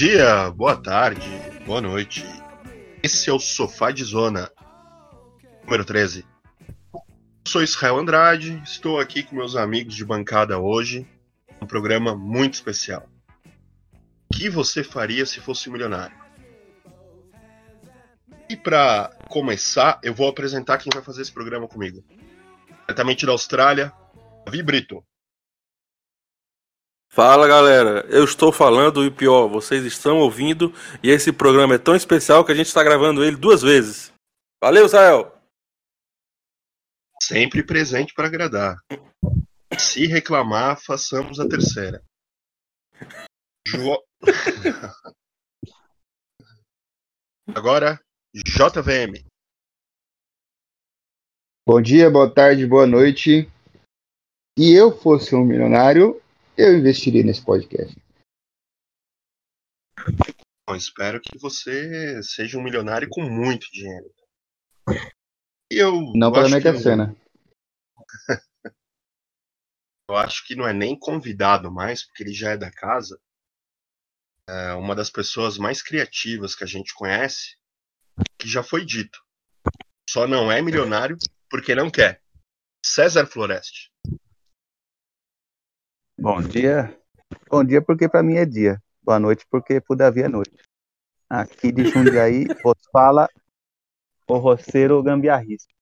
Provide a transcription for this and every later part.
dia, boa tarde, boa noite. Esse é o Sofá de Zona, número 13. Eu sou Israel Andrade, estou aqui com meus amigos de bancada hoje, um programa muito especial. O que você faria se fosse milionário? E para começar, eu vou apresentar quem vai fazer esse programa comigo. Diretamente da Austrália, Davi Brito. Fala galera, eu estou falando e pior, vocês estão ouvindo e esse programa é tão especial que a gente está gravando ele duas vezes. Valeu, Israel! Sempre presente para agradar. Se reclamar, façamos a terceira. Jo... Agora, JVM. Bom dia, boa tarde, boa noite. Se eu fosse um milionário, eu investiria nesse podcast. Bom, espero que você seja um milionário com muito dinheiro. Eu Não acho Mega que eu- Sena. Eu acho que não é nem convidado mais, porque ele já é da casa. É uma das pessoas mais criativas que a gente conhece, que já foi dito. Só não é milionário porque não quer. César Floreste. Bom dia. Bom dia porque pra mim é dia. Boa noite porque pro Davi é noite. Aqui de Jundiaí, vos fala o roceiro gambiarrista.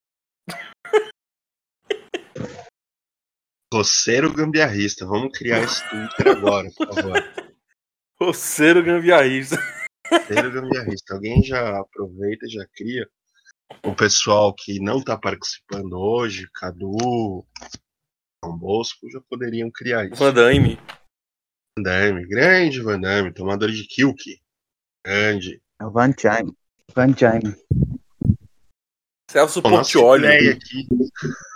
Roceiro gambiarrista. Vamos criar esse Twitter agora, por favor. Roceiro gambiarrista. Roceiro gambiarrista. Alguém já aproveita e já cria. O pessoal que não está participando hoje, Cadu, João Bosco, já poderiam criar isso. Van Damme. Van Damme, grande Van Damme, tomador de Kilk. Grande. É o Van Chime. Van Chime. Celso ideia aqui,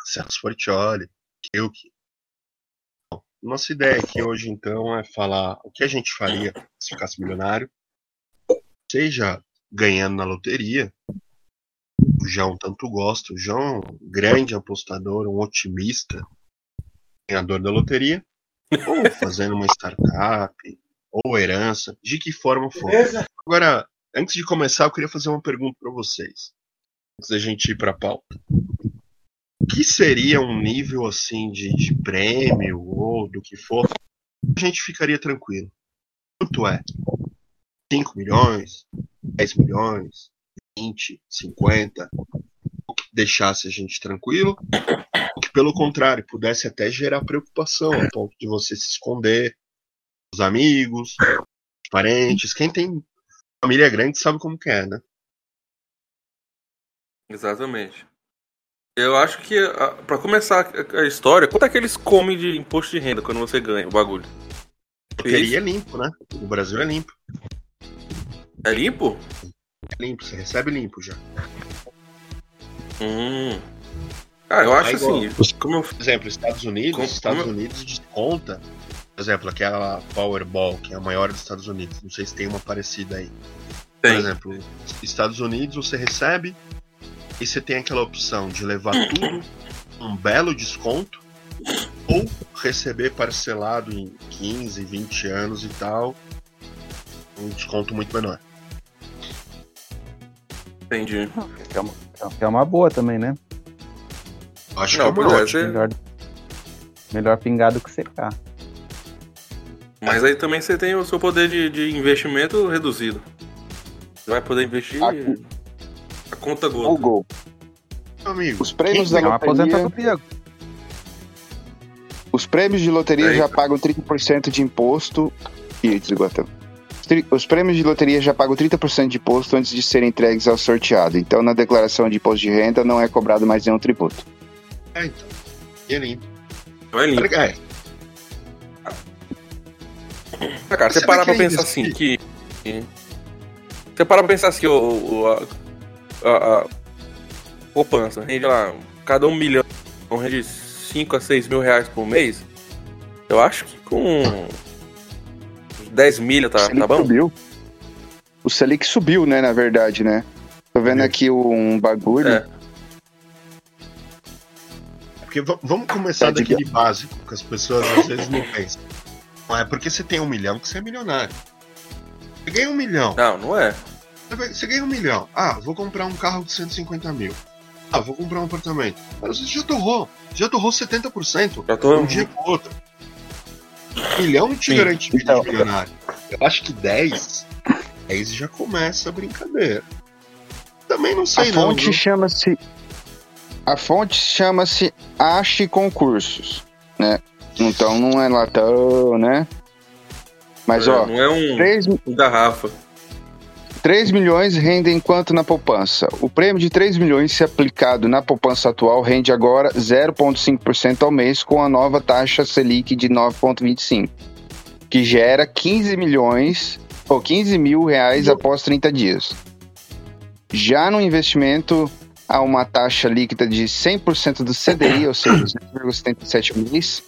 Celso Portioli, Kilk. Nossa ideia aqui hoje, então, é falar o que a gente faria se ficasse milionário, seja ganhando na loteria, o João tanto gosta, o João é um grande apostador, um otimista, ganhador da loteria, ou fazendo uma startup, ou herança, de que forma for. Agora, antes de começar, eu queria fazer uma pergunta para vocês antes da gente ir para a pauta. O que seria um nível assim de, de prêmio ou do que for? A gente ficaria tranquilo. Quanto é? 5 milhões? 10 milhões? 20? 50? Deixasse a gente tranquilo? Que, pelo contrário, pudesse até gerar preocupação, a ponto de você se esconder os amigos, os parentes. Quem tem família grande sabe como que é, né? Exatamente. Eu acho que, a- pra começar a história, quanto é que eles comem de imposto de renda quando você ganha o bagulho? Loteria é limpo, né? O Brasil é limpo. É limpo? É limpo, você recebe limpo já. Hum. Ah, eu acho É igual. assim, como eu Por exemplo, Estados Unidos, Como- Estados como- Unidos desconta, por exemplo, aquela Powerball, que é a maior dos Estados Unidos. Não sei se tem uma parecida aí. Por tenho. exemplo, Estados Unidos você recebe e você tem aquela opção de levar tudo um belo desconto ou receber parcelado em 15, 20 anos e tal, um desconto muito menor. Entendi. Que é uma, que é uma boa também, né? Acho Não, que é uma é, ótima. você- Melhor, melhor pingado que secar. Mas aí também você tem o seu poder de, de investimento reduzido. Você vai poder investir A- a conta O gota. gol. Meu amigo, Os prêmios da É loteria, os prêmios de loteria Aí, já pagam 30% de imposto. Ih, desligou a tela. Os prêmios de loteria já pagam 30% de imposto antes de serem entregues ao sorteado. Então, na declaração de imposto de renda, não é cobrado mais nenhum tributo. É, então. E é limpo. Não é limpo. É, Ah, cara, você Você parar pra querer pensar assim que. Você parar pra pensar assim, o, o- a, poupança rende lá, cada um milhão rende 5 a 6 mil reais por mês. Eu acho que com 10 milha tá, tá bom? subiu. O Selic subiu, né, na verdade, né? Tô vendo Subiu. aqui um bagulho. É. Porque va- vamos começar Tá de daquele básico que as pessoas às vezes não pensam. Não é porque você tem um milhão que você é milionário. Você ganha um milhão. Não, não é. Você ganha um milhão. Ah, vou comprar um carro de 150 mil. Ah, vou comprar um apartamento. Mas você já torrou. Já torrou 70%. Já tô. um dia pro outro. Um milhão não te Sim. garante Então. de milionário. Eu acho que 10, 10 já começa a brincadeira. Também não A sei não. fonte viu? chama-se. A fonte chama-se Ache Concursos, né? Então não é lá tão, né? Mas ó, Não é um, 3, um garrafa. 3 milhões rendem quanto na poupança? O prêmio de 3 milhões, se aplicado na poupança atual, rende agora 0,5% ao mês com a nova taxa Selic de 9,25%, que gera 15 milhões ou 15 mil reais após 30 dias. Já no investimento, há uma taxa líquida de 100% do CDI, ou seja, 0,77 mês,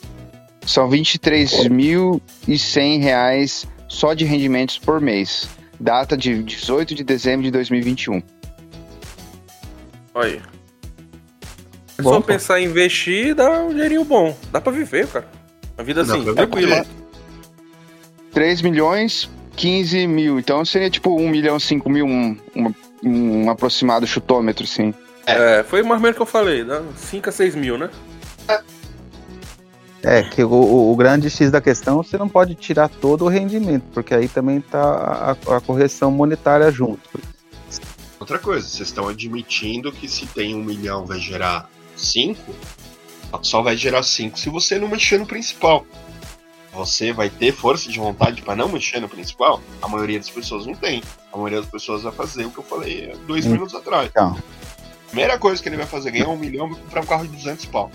são 23.100 reais só de rendimentos por mês. Data de 18 de dezembro de 2021. Olha aí. É Bom, só pô. pensar em investir dar um dinheirinho bom. Dá pra viver, cara. Uma vida Dá assim, tranquila. viver. 3 milhões, 15 mil. Então seria tipo 1 milhão, 5 mil, um, um, um aproximado chutômetro, assim. É, foi mais ou menos o que eu falei, dá 5 a 6 mil, né? É, que o, o- grande X da questão, você não pode tirar todo o rendimento, porque aí também tá a, a correção monetária junto. Outra coisa, vocês estão admitindo que se tem um milhão vai gerar 5, só vai gerar 5 se você não mexer no principal. Você vai ter força de vontade para não mexer no principal? A maioria das pessoas não tem. A maioria das pessoas vai fazer o que eu falei dois Hum. minutos atrás. Então. Primeira coisa que ele vai fazer, ganhar um milhão, vai comprar um carro de 200 pau.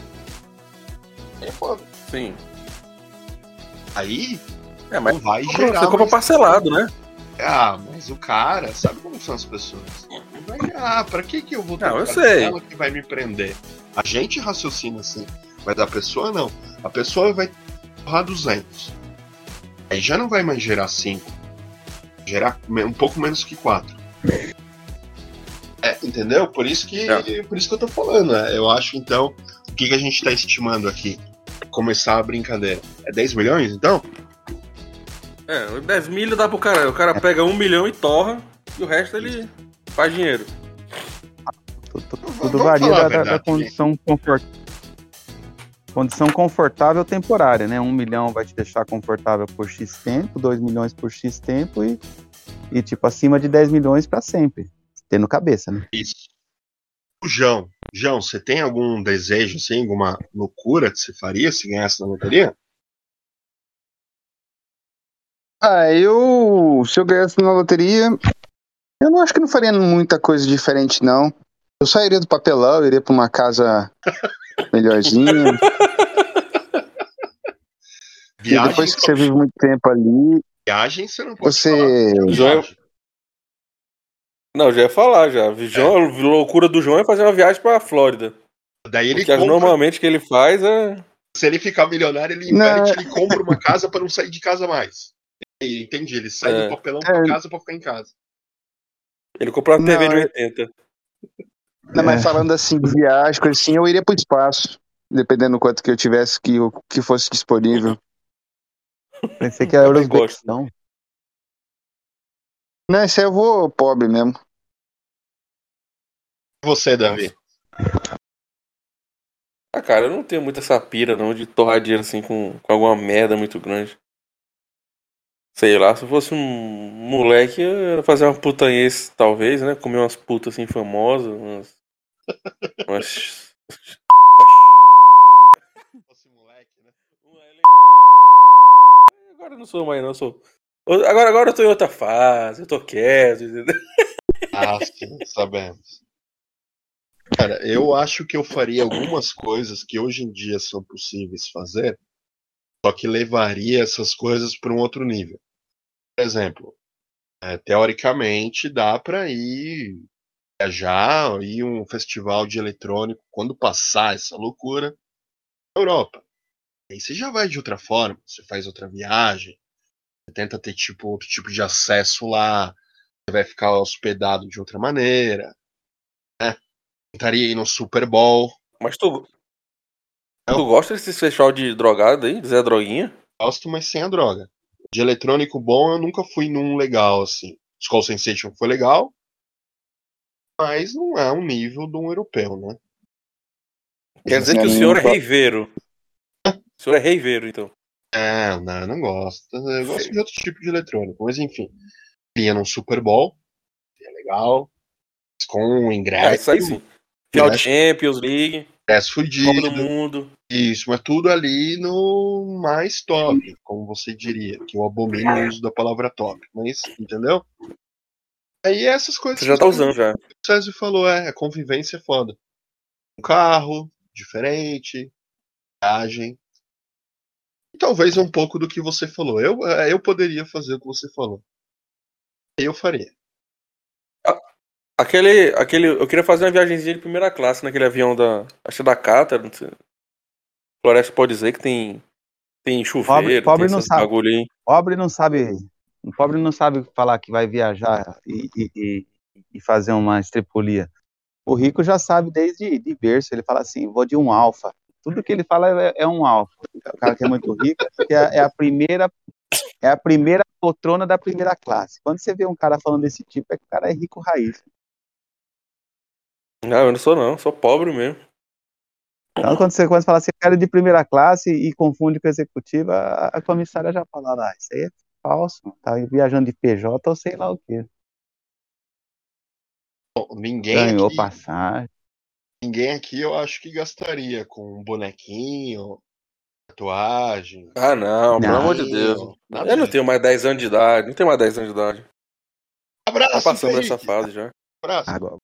É foda. Sim. Aí É, mas não vai você gerar. compra mais- parcelado, né? Ah, mas o cara sabe como são as pessoas. Vai, ah, pra que que eu vou ter Não, eu sei. que vai me prender? A gente raciocina assim, mas a pessoa não. A pessoa vai torrar 200. Aí já não vai mais gerar 5. Gerar um pouco menos que 4. É, entendeu? Por isso que, É. por isso que eu tô falando. né? Eu acho, então, o que, que a gente tá estimando aqui? Começar a brincadeira. É 10 milhões, então? É, 10 milho dá pro cara. O cara pega um milhão e torra, e o resto ele faz dinheiro. Tudo, varia a da, da- da condição confortável. Condição confortável temporária, né? Um milhão vai te deixar confortável por X tempo, dois milhões por X tempo e, e tipo, acima de 10 milhões pra sempre. Tendo cabeça, né? Isso. O João. João, você tem algum desejo, assim, alguma loucura que você faria se ganhasse na loteria? Ah, eu. Se eu ganhasse na loteria, eu não acho que não faria muita coisa diferente, não. Eu sairia do papelão, iria pra uma casa melhorzinha. e depois que você vive muito tempo ali, Viagem você não pode Você- falar. Não, já ia falar já. João, a loucura do João é fazer uma viagem pra Flórida. Daí ele Porque compra, normalmente que ele faz é. se ele ficar milionário, ele inverte, ele compra uma casa pra não sair de casa mais. Entendi, ele sai É. do papelão pra É. casa pra ficar em casa. Ele comprou uma TV Não, de é- 80. Não, mas É. falando assim de viagem, assim, eu iria pro espaço. Dependendo do quanto que eu tivesse que, que fosse disponível. Pensei que era. Uzbequistão. Não, esse aí eu vou pobre mesmo. Você, Davi. Ah, cara, eu não tenho muita essa pira não de torrar dinheiro assim com, com alguma merda muito grande. Sei lá, se eu fosse um moleque, eu ia fazer uma putanhês, talvez, né? Comer umas putas assim famosas, umas. umas... Fosse moleque, né? Agora eu não sou mais, não, eu sou. Agora, agora eu tô em outra fase, eu tô quieto, entendeu? Ah, sim, sabemos. Cara, eu acho que eu faria algumas coisas que hoje em dia são possíveis fazer, só que levaria essas coisas para um outro nível. Por exemplo, é, teoricamente dá para ir viajar, ir um festival de eletrônico quando passar essa loucura na Europa. Aí você já vai de outra forma, você faz outra viagem, você tenta ter tipo outro tipo de acesso lá, você vai ficar hospedado de outra maneira? Tentaria ir no Super Bowl. Mas tu. Tu gosta desses festival de drogado aí, Zé Droguinha? Gosto, mas sem a droga. De eletrônico bom, eu nunca fui num legal, assim. Skull Sensation foi legal, mas não é um nível de um europeu, né? Quer dizer que o senhor é reiveiro. O senhor é reiveiro, então. É, não, eu não gosto. Eu gosto de outro tipo de eletrônico, mas enfim. Ia num Super Bowl, é legal. Com um É, ingresso. isso aí sim. Final de Champions League, ingresso Copa do fudido. Mundo. Isso, mas tudo ali no mais top, como você diria, que eu abomino o uso da palavra top, mas entendeu? Aí essas coisas Você já tá o usando já. César falou, é, a convivência é foda. Um carro, diferente, viagem. E talvez um pouco do que você falou. Eu, é, eu poderia fazer o que você falou. Eu faria. Aquele, aquele, eu queria fazer uma viagemzinha de primeira classe naquele avião da, acho que é da Qatar, não sei. Floresta pode dizer que tem, tem chuveiro, Pobre- pobre tem não sabe. bagulho aí. Pobre não sabe. O pobre não sabe falar que vai viajar e, e, e- fazer uma estripulia. O rico já sabe desde de berço. Ele fala assim: vou de um alfa. Tudo que ele fala é, é um alfa. O cara que é muito rico é, a- é a primeira é a primeira poltrona da primeira classe. Quando você vê um cara falando desse tipo, é que o cara é rico raiz. Não, eu não sou não, sou pobre mesmo. Então, quando você, quando você fala assim, cara de primeira classe e confunde com executiva, a, a comissária já fala, ah, isso aí é falso, tá viajando de PJ ou sei lá o quê. Bom, ninguém Ganhou aqui, passagem. ninguém aqui eu acho que gastaria com um bonequinho, tatuagem. Ah, não, pelo amor de Deus. Nada Eu não tenho mais 10 anos de idade, não tenho mais 10 anos de idade. Tá Abraço, passando Henrique. essa fase já. Abraço. Agora,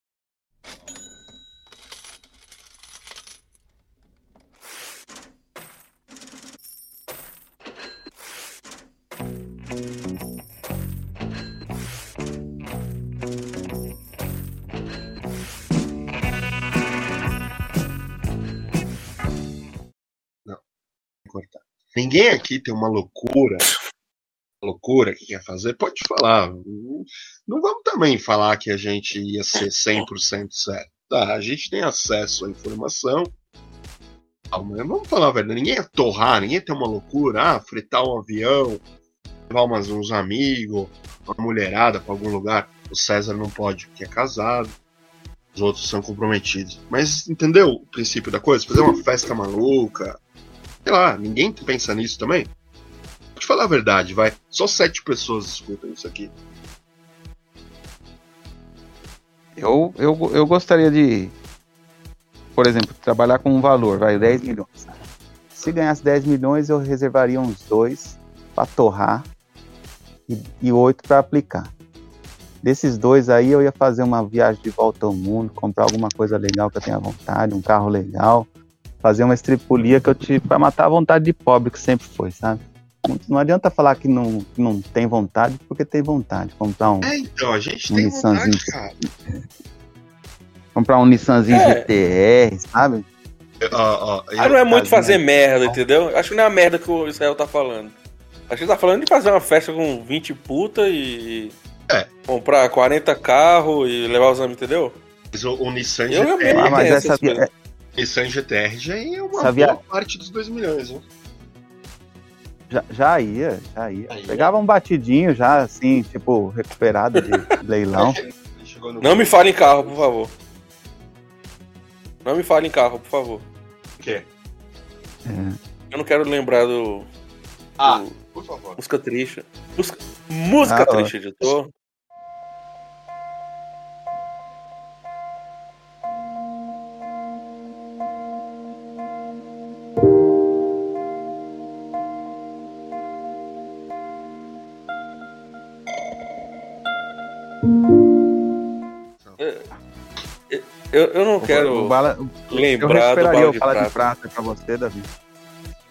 Ninguém aqui tem uma loucura, loucura que quer fazer, pode falar. Não vamos também falar que a gente ia ser 100% certo. Tá, a gente tem acesso à informação. Vamos falar a verdade, ninguém ia torrar, ninguém ter uma loucura, ah, fretar um avião, levar umas, uns amigos, uma mulherada pra algum lugar. O César não pode porque é casado, os outros são comprometidos. Mas entendeu o princípio da coisa? Fazer uma festa maluca, Sei lá, ninguém pensa nisso também? Vou te falar a verdade, vai. Só sete pessoas escutam isso aqui. eu, eu, eu gostaria de, por exemplo, trabalhar com um valor, vai, 10 milhões. Se ganhasse 10 milhões, eu reservaria uns dois para torrar e, e oito para aplicar. Desses dois aí, eu ia fazer uma viagem de volta ao mundo, comprar alguma coisa legal que eu tenha vontade, um carro legal, fazer uma estripulia que eu tive para matar a vontade de pobre que sempre foi, sabe? Não, não adianta falar que não, não tem vontade, porque tem vontade. Comprar um, É, então, a gente Um tem vontade, Nissanzinho. cara. comprar um Nissanzinho É. GTR, sabe? Ó, ó, Ah, eu- não é muito casinha. fazer merda, entendeu? Acho que não é a merda que o Israel tá falando. Acho que ele tá falando de fazer uma festa com 20 puta e. É. Comprar 40 carros e levar os amigos, entendeu? mas o, o Nissan Eu GTR, mesmo Ah, mas essa, coisas. Nissan GTR já é uma Essa via- boa parte dos 2 milhões, né? já, já ia, já ia. Aí, Pegava um batidinho já, assim, tipo, recuperado de leilão. No- Não me fale em carro, por favor. Não me fale em carro, por favor. O quê? Eu não quero lembrar do. Ah, do por favor. música triste. Música, música Ah, triste, editor. Eu, eu não O quero bala, eu lembrar do recuperaria bala o de bala de prata. pra você, Davi.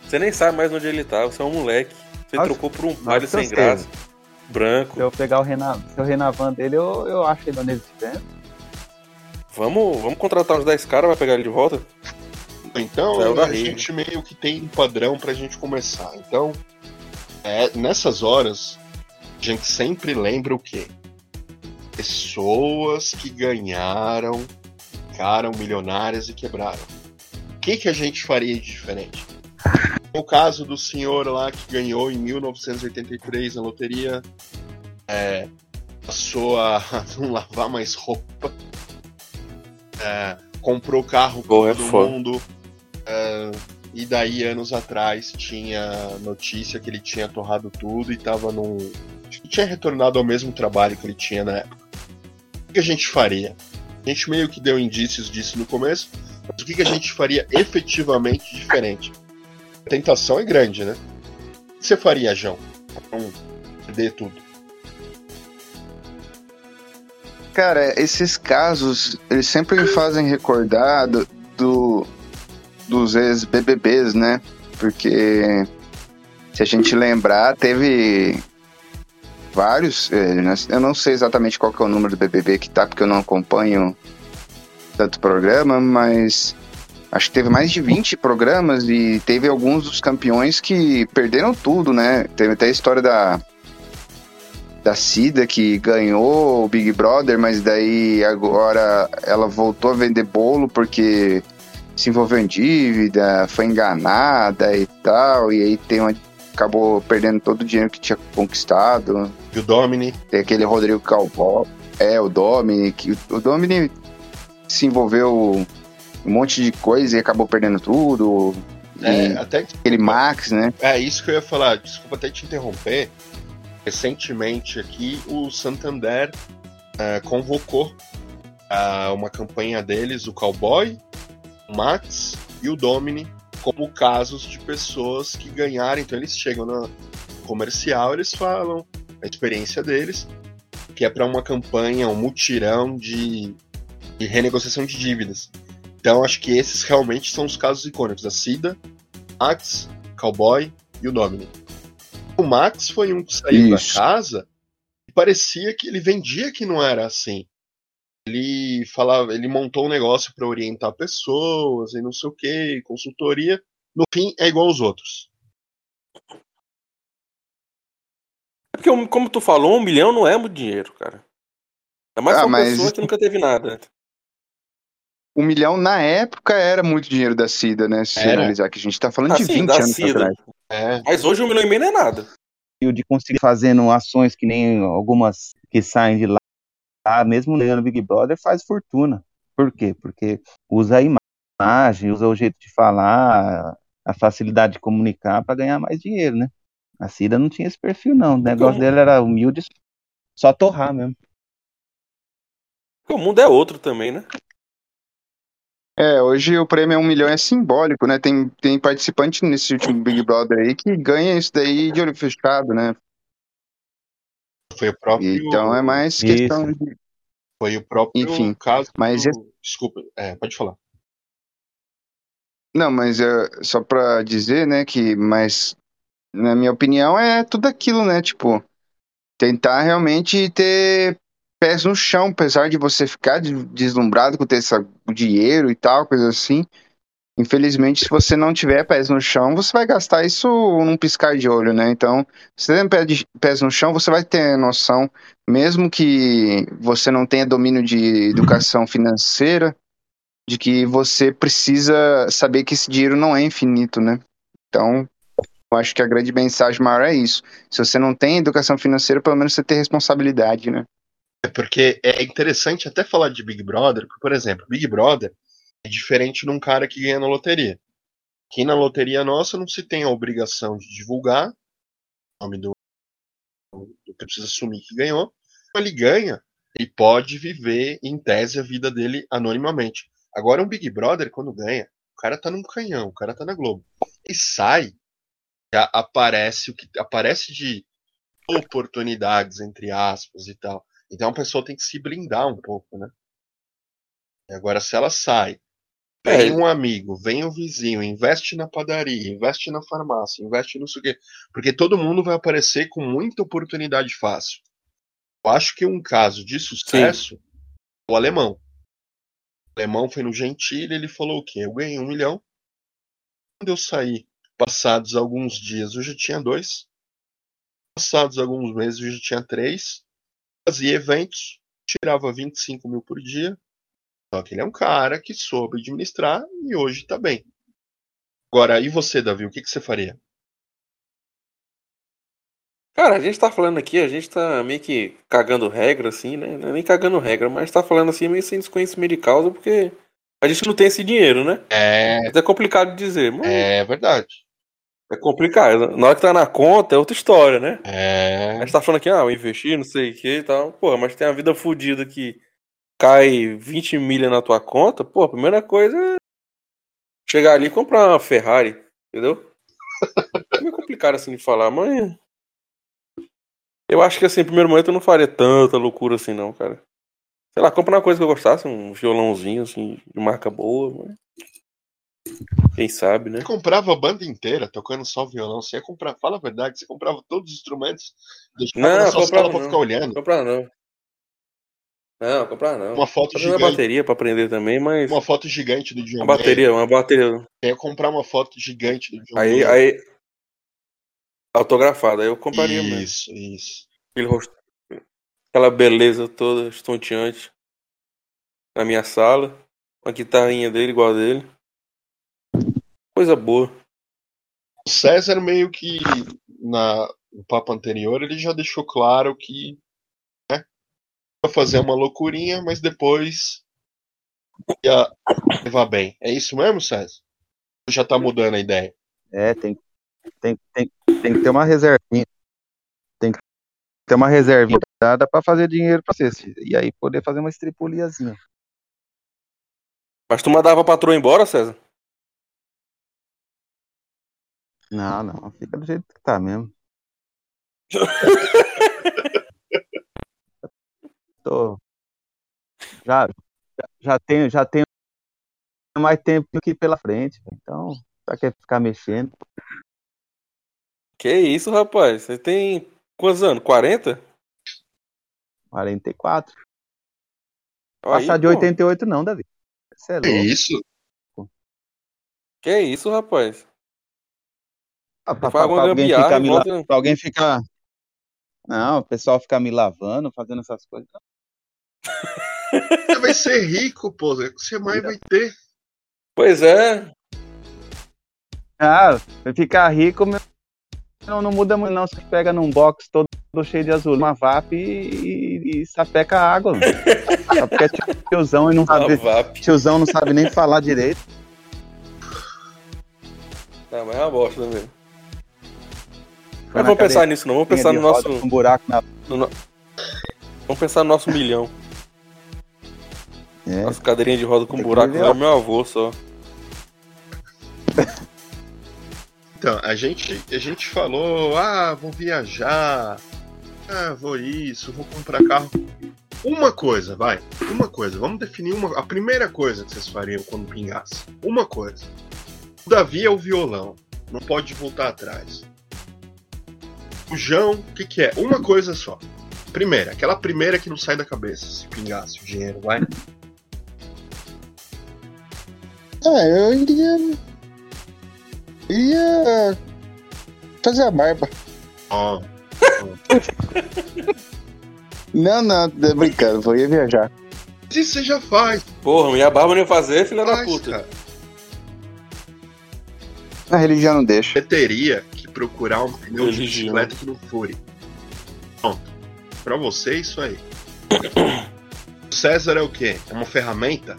Você nem sabe mais onde ele tá, você é um moleque. Você Nossa, trocou por um palho eu sem sei. graça. Branco. Se eu pegar o Renan, se eu Renavan dele, eu, eu acho ele onde ele estiver. Vamos, vamos contratar uns 10 caras, vai pegar ele de volta? Então, Saiu a gente meio que tem um padrão pra gente começar. Então, é, nessas horas, a gente sempre lembra o quê? Pessoas que ganharam, ficaram milionárias e quebraram. O que, que a gente faria de diferente? O caso do senhor lá que ganhou em 1983 na loteria, é, passou a não lavar mais roupa, é, comprou carro para é todo foda. mundo, é, e daí anos atrás tinha notícia que ele tinha torrado tudo e tava num. acho que tinha retornado ao mesmo trabalho que ele tinha na época. O que a gente faria? A gente meio que deu indícios disso no começo, mas o que que a gente faria efetivamente diferente? A tentação é grande, né? O que você faria, João? Pra não perder tudo. Cara, esses casos, eles sempre me fazem recordar do, do- dos ex-BBBs, né? Porque se a gente lembrar, teve vários, eh, né? eu não sei exatamente qual que é o número do BBB que tá, porque eu não acompanho tanto programa, mas acho que teve mais de 20 programas e teve alguns dos campeões que perderam tudo, né? Teve até a história da da Cida que ganhou o Big Brother, mas daí agora ela voltou a vender bolo porque se envolveu em dívida, foi enganada e tal, e aí tem uma, acabou perdendo todo o dinheiro que tinha conquistado. E o Domini? Tem aquele Rodrigo Calvó, é, o Domini, que o Domini se envolveu em um monte de coisa e acabou perdendo tudo. É, E até aquele Max, né? É isso que eu ia falar. Desculpa até te interromper. Recentemente aqui, o Santander eh, convocou ah, uma campanha deles, o Cowboy, o Max e o Domini, como casos de pessoas que ganharam. Então eles chegam no comercial, eles falam a experiência deles, que é para uma campanha, um mutirão de, de renegociação de dívidas. Então acho que esses realmente são os casos icônicos. A Cida, Max, Cowboy e o Domini. O Max foi um que saiu Isso. da casa e parecia que ele vendia que não era assim. Ele falava, ele montou um negócio para orientar pessoas e não sei o que, consultoria. No fim, é igual aos outros. É porque, como tu falou, um milhão não é muito dinheiro, cara. Ainda mais Ah, uma mas- pessoa que nunca teve nada. Um milhão na época era muito dinheiro da Cida, né? Se Era. analisar que a gente tá falando Ah, de sim, 20 da anos Cida. atrás. É, Mas hoje um milhão e meio não é nada. E o de conseguir fazendo ações que nem algumas que saem de lá, tá? mesmo ganhando Big Brother, faz fortuna. Por quê? Porque usa a imagem, usa o jeito de falar, a facilidade de comunicar para ganhar mais dinheiro, né? A Cida não tinha esse perfil, não. O negócio Como? dele era humilde, só torrar mesmo. O mundo é outro também, né? É, hoje o prêmio é um milhão é simbólico, né? Tem, tem participante nesse último Big Brother aí que ganha isso daí de olho fechado, né? Foi o próprio. Então é mais Isso. questão de. Foi o próprio Enfim, caso. mas do- Desculpa, é, pode falar. Não, mas é, só pra dizer, né, que, mas na minha opinião é tudo aquilo, né? Tipo, tentar realmente ter pés no chão, apesar de você ficar de- deslumbrado com ter essa, o dinheiro e tal, coisa assim. Infelizmente, se você não tiver pés no chão, você vai gastar isso num piscar de olho, né? Então, se você tem pés no chão, você vai ter noção, mesmo que você não tenha domínio de educação financeira, de que você precisa saber que esse dinheiro não é infinito, né? Então, eu acho que a grande mensagem maior é isso. Se você não tem educação financeira, pelo menos você tem responsabilidade, né? É porque é interessante até falar de Big Brother, porque, por exemplo, Big Brother é diferente de um cara que ganha na loteria. Aqui na loteria nossa não se tem a obrigação de divulgar o nome do, que precisa assumir que ganhou. Ele ganha, ele pode viver, em tese, a vida dele anonimamente. Agora, um Big Brother, quando ganha, o cara tá num canhão, o cara tá na Globo. E sai, já aparece o que aparece de oportunidades, entre aspas, e tal. Então a pessoa tem que se blindar um pouco, né? E Agora, se ela sai, vem É. um amigo, vem o vizinho, investe na padaria, investe na farmácia, investe no quê. Porque todo mundo vai aparecer com muita oportunidade fácil. Eu acho que um caso de sucesso é o alemão. O alemão foi no Gentile, ele falou o quê? Eu ganhei um milhão. Quando eu saí, passados alguns dias, eu já tinha dois. Passados alguns meses, eu já tinha três. Fazia eventos, tirava 25 mil por dia. Só que ele é um cara que soube administrar e hoje tá bem. Agora, e você, Davi, o que, que você faria? Cara, a gente tá falando aqui, a gente tá meio que cagando regra, assim, né? Não é nem cagando regra, mas tá falando assim meio sem desconhecimento de causa, porque a gente não tem esse dinheiro, né? É, É complicado de dizer, mas é, é verdade. complicado. Na hora que tá na conta é outra história, né? A É. gente tá falando aqui, ah, eu investi, não sei o que e tal. Porra, mas tem uma vida fodida que cai 20 milha na tua conta, pô, a primeira coisa é chegar ali e comprar uma Ferrari, entendeu? É meio complicado assim de falar, mas. Eu acho que assim, no primeiro momento eu não faria tanta loucura assim, não, cara. Sei lá, compra uma coisa que eu gostasse, um violãozinho, assim, de marca boa, mas. Quem sabe, né? Você comprava a banda inteira tocando só violão. Você ia comprar, fala a verdade, você comprava todos os instrumentos, deixava Não, na sua comprava sala pra não. ficar olhando. Comprar não. Não, comprar não. Uma foto Fazer uma gigante. bateria pra aprender também, mas. Uma foto gigante do John Uma bateria, uma bateria. Eu ia comprar uma foto gigante do John Aí, aí. Autografada, aí eu compraria mesmo. Isso, isso. Aquele rosto, aquela beleza toda estonteante na minha sala. Uma guitarrinha dele igual a dele. Coisa boa. O César meio que na, no papo anterior ele já deixou claro que fazer uma loucurinha, mas depois ia levar bem. É isso mesmo, César? Ou já tá mudando a ideia? É, tem, tem, tem, tem que ter uma reservinha. Tem que ter uma reservinha dada pra fazer dinheiro pra você. E aí poder fazer uma estripuliazinha. Mas tu mandava a patroa embora, César? Não, não, fica do jeito que tá mesmo. Tô. Já, já, já tenho, já tenho mais tempo que pela frente. Então, pra que ficar mexendo? Que isso, rapaz? Você tem quantos anos? 40? 44. Aí, Passar de pô. 88 não, Davi. Você é louco. isso? Que isso, rapaz? Ah, pra, alguma pra alguém ficar me la- pra alguém ficar. Não, o pessoal ficar me lavando, fazendo essas coisas. Você vai ser rico, pô. Você mais vai ter. Pois é. Ah, vai ficar rico, meu- não, não muda muito não. Você pega num box todo cheio de azul, uma VAP e, e, e sapeca a água. Só porque é tiozão e não sabe. Tiozão não sabe nem falar direito. Tá, mas é uma bosta mesmo. Mas na vamos pensar nisso, não. Vamos pensar no nosso. Um buraco na. no- Vamos pensar no nosso milhão. É, Nossa cadeirinha de roda com Tem buraco ó. meu avô só. Então, a gente, a gente falou, ah, vou viajar, ah, vou isso, vou comprar carro. Uma coisa, vai, uma coisa, vamos definir uma, a primeira coisa que vocês fariam quando pingasse. Uma coisa. O Davi é o violão, não pode voltar atrás. O João, o que, que é? Uma coisa só. Primeira, aquela primeira que não sai da cabeça, se pingasse o dinheiro, vai. Ah, eu iria. Iria. fazer a barba. Ó, Não, não, tô brincando, vou ia viajar. isso você já faz, Porra, minha barba não ia fazer, filha da puta. cara. A religião não deixa. Você teria que procurar um pneu de bicicleta que não fure. Pronto. Pra você, isso aí. O César é o quê? É uma ferramenta?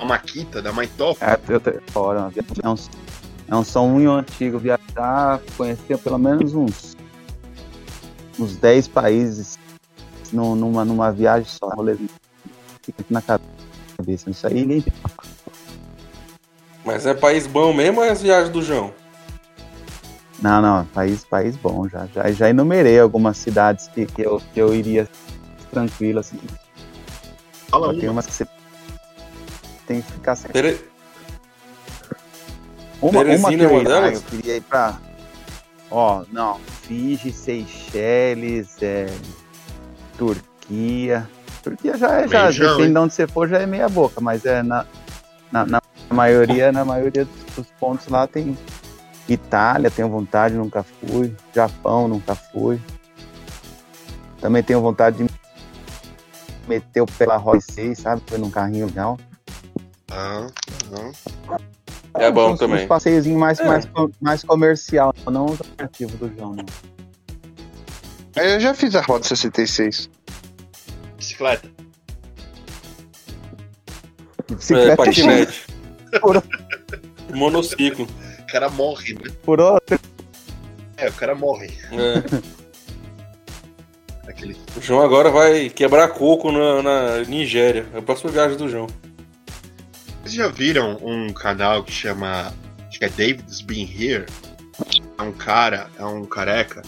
Uma maquita da Maitoff? é, eu te- fora, é um, é um sonho antigo viajar, conhecer pelo menos uns uns 10 países num- numa, numa viagem só. Fica aqui na cabeça. Isso aí ninguém Mas é país bom mesmo ou é as viagens do João? Não, não, país, país bom, já, já, já enumerei algumas cidades que, que, eu, que eu iria tranquilo, assim. Fala tem uma. umas que você tem que ficar sem. Tere- Uma, uma que é eu, uma ia, delas? eu queria ir pra. Ó, não, Fiji, Seychelles, é, Turquia. Turquia já é, já, Beijão, depende hein? de onde você for, já é meia boca, mas é na, na, na maioria, na maioria dos, dos pontos lá tem Itália, tenho vontade, nunca fui. Japão, nunca fui. Também tenho vontade de meter o pé pela Roy 6, sabe? Foi num carrinho legal. Ah, ah. É bom uns, também. Uns passeiozinhos mais, É. mais, mais comercial, não os atrativos do João, não. Eu já fiz a Rota 66. Bicicleta. É, Bicicleta patinete. Por, Monociclo. O cara morre, né? por. É, o cara morre. É. Aquele... O João agora vai quebrar coco na, na Nigéria. É a próxima viagem do João. Vocês já viram um canal que chama. Acho que é David's Been Here? É um cara, é um careca.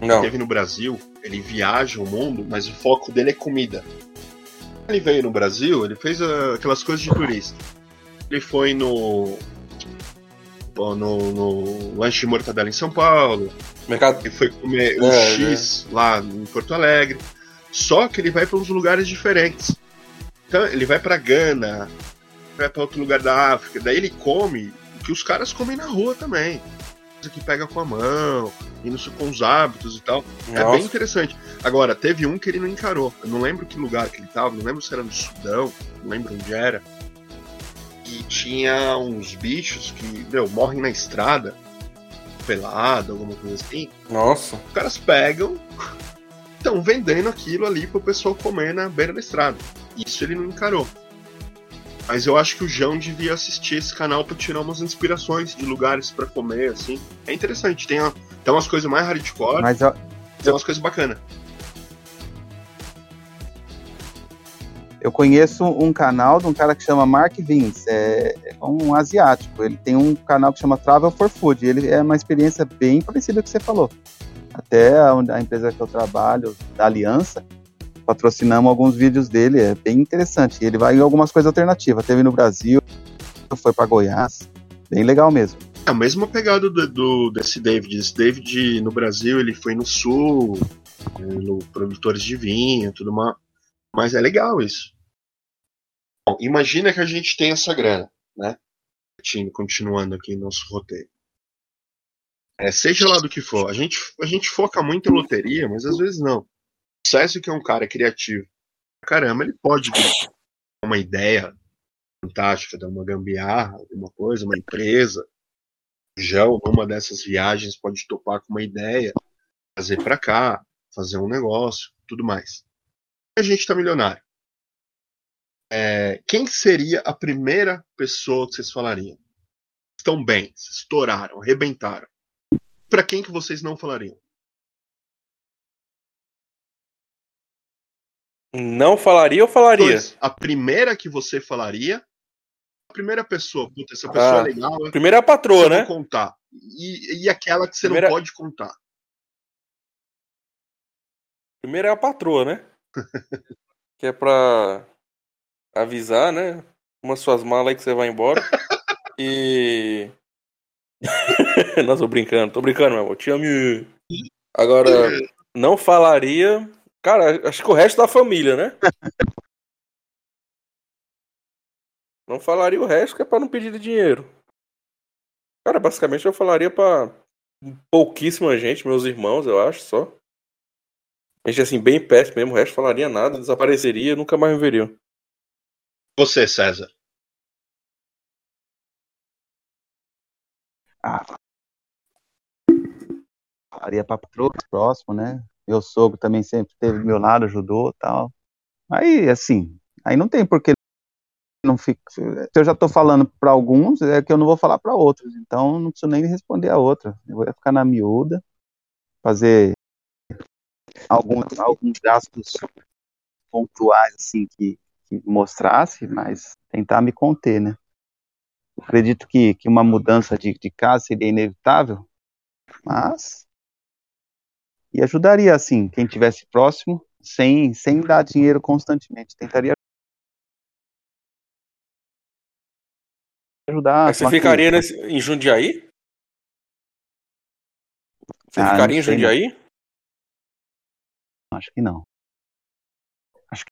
Não. Teve no Brasil, ele viaja o mundo, mas o foco dele é comida. Ele veio no Brasil, ele fez aquelas coisas de turista. Ele foi no. No, no lanche de mortadela em São Paulo, Mercado. ele foi comer o É, X lá em Porto Alegre. Só que ele vai para uns lugares diferentes. Então, ele vai para Gana, vai para outro lugar da África. Daí ele come o que os caras comem na rua também. Coisa que pega com a mão, indo com os hábitos e tal. É Nossa. bem interessante. Agora, teve um que ele não encarou. Eu não lembro que lugar que ele tava, não lembro se era no Sudão, não lembro onde era. E tinha uns bichos que, meu, morrem na estrada, pelado, alguma coisa assim. Nossa. Os caras pegam, estão vendendo aquilo ali pro pessoal comer na beira da estrada. Isso ele não encarou. Mas eu acho que o João devia assistir esse canal pra tirar umas inspirações de lugares pra comer, assim. É interessante, tem, uma- tem umas coisas mais hardcore, Mas eu, tem umas coisas bacanas. eu conheço um canal de um cara que chama Mark Vince, é, é um asiático. Ele tem um canal que chama Travel for Food. Ele é uma experiência bem parecida com o que você falou. Até a, a empresa que eu trabalho, da Aliança, patrocinamos alguns vídeos dele. É bem interessante. Ele vai em algumas coisas alternativas. Teve no Brasil, foi para Goiás. Bem legal mesmo. É a mesma pegada do, do- desse David. Esse David no Brasil, ele foi no sul, no produtores de vinho, tudo mais. Mas é legal isso. Bom, imagina que a gente tem essa grana, né? Continu- Continuando aqui nosso roteiro. É, seja lá do que for, a gente, a gente foca muito em loteria, mas às vezes não. Césio, que é um cara criativo, caramba, ele pode ter uma ideia fantástica, dar uma gambiarra, alguma coisa, uma empresa. João, numa dessas viagens, pode topar com uma ideia, trazer pra cá, fazer um negócio, tudo mais. A gente tá milionário. É, quem seria a primeira pessoa que vocês falariam? Estão bem, estouraram, arrebentaram. Pra quem que vocês não falariam? Não falaria ou falaria? Dois, a primeira que você falaria, a primeira pessoa, puta, essa pessoa Ah, é legal, eu Primeiro é a patroa, né? contar. E, e aquela que você Primeira- não pode contar. Primeiro é a patroa, né? que é pra avisar, né? Uma suas malas aí que você vai embora. E. Não, tô brincando, tô brincando, meu amor. Te amo. Agora, não falaria. Cara, acho que o resto da família, né? Não falaria o resto que é pra não pedir dinheiro. Cara, basicamente eu falaria pra pouquíssima gente, meus irmãos, eu acho, só. Gente assim, bem perto mesmo, o resto falaria nada, desapareceria, nunca mais me veriam. Você, César. Faria para próximo, né? Meu sogro também sempre esteve do meu lado, ajudou tal. Aí, assim, aí não tem porque não fica. Se eu já tô falando para alguns, é que eu não vou falar para outros. Então não preciso nem responder a outra. Eu vou ficar na miúda, fazer alguns, alguns gastos pontuais, assim, que, que mostrasse, mas tentar me conter, né? Acredito que, que uma mudança de, de casa seria inevitável, mas e ajudaria assim quem tivesse próximo sem sem dar dinheiro constantemente tentaria ajudar Mas você ficaria nesse, em Jundiaí? Você Ah, ficaria não em Jundiaí? acho que não acho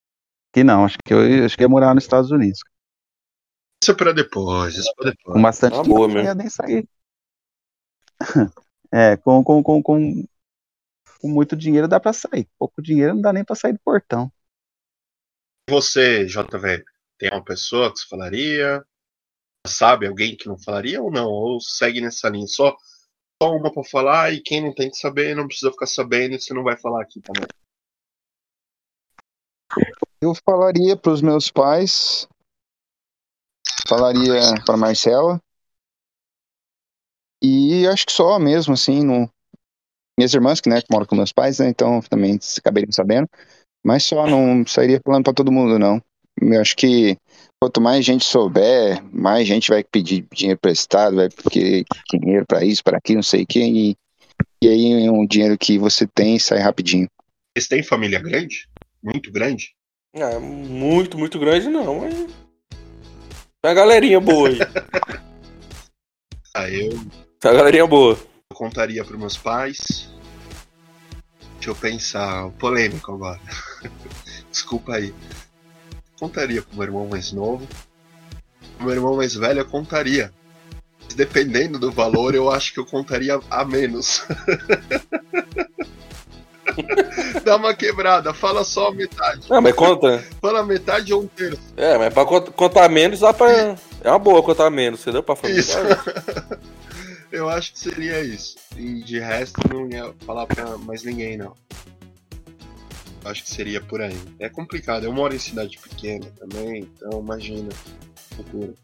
que não acho que eu acho que ia morar nos Estados Unidos Isso é pra depois, isso é pra depois. com bastante boa dinheiro, mesmo. não ia nem sair é com com, com, com com muito dinheiro dá para sair pouco dinheiro não dá nem para sair do portão Você, JV, tem uma pessoa que você falaria? Sabe alguém que não falaria ou não? Ou segue nessa linha? Só, só uma pra falar e quem não tem que saber não precisa ficar sabendo e você não vai falar aqui também. Eu falaria para os meus pais, falaria para Marcela e acho que só mesmo assim, no... minhas irmãs que né, que moram com meus pais, né, então também acabariam sabendo, mas só não sairia falando para todo mundo não. Eu acho que quanto mais gente souber, mais gente vai pedir dinheiro emprestado, vai pedir dinheiro para isso, para aquilo, não sei o que, e, e aí é um dinheiro que você tem sai rapidinho. Vocês têm família grande? Muito grande? É, muito, muito grande não, mas. É uma galerinha boa aí. Ah, eu, É uma galerinha boa. Contaria para meus pais. Deixa eu pensar, polêmico agora. Desculpa aí. Contaria pro meu irmão mais novo. Pro meu irmão mais velho eu contaria. Mas Dependendo do valor, eu acho que eu contaria a menos. Dá uma quebrada, fala só a metade. Ah, mas conta. Fala metade ou um terço. É, mas pra cont- contar menos dá pra. É uma boa contar menos, entendeu? Pra família. Isso. Eu acho que seria isso. E de resto não ia falar pra mais ninguém, não. Acho que seria por aí. É complicado. Eu moro em cidade pequena também, então imagina. Loucura.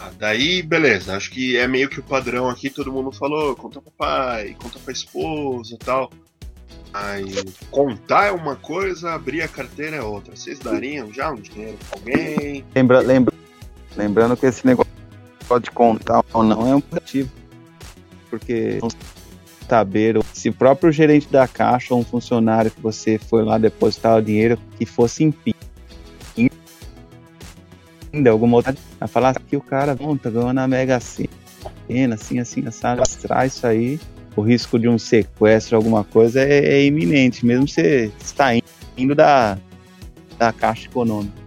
Ah, daí, beleza. Acho que é meio que o padrão aqui. Todo mundo falou: conta pro pai, conta pra esposa tal. Aí, contar é uma coisa, abrir a carteira é outra. Vocês dariam já um dinheiro pra alguém? Lembra, lembra, lembrando que esse negócio de contar ou não é um positivo. Porque saber se o próprio gerente da caixa ou um funcionário que você foi lá depositar o dinheiro que fosse impedido ainda alguma outra a falar que o cara bom, tá ganhando na Mega Sena, assim, assim, assado, traz isso aí, o risco de um sequestro, alguma coisa é, é iminente, mesmo você está indo da, da caixa econômica.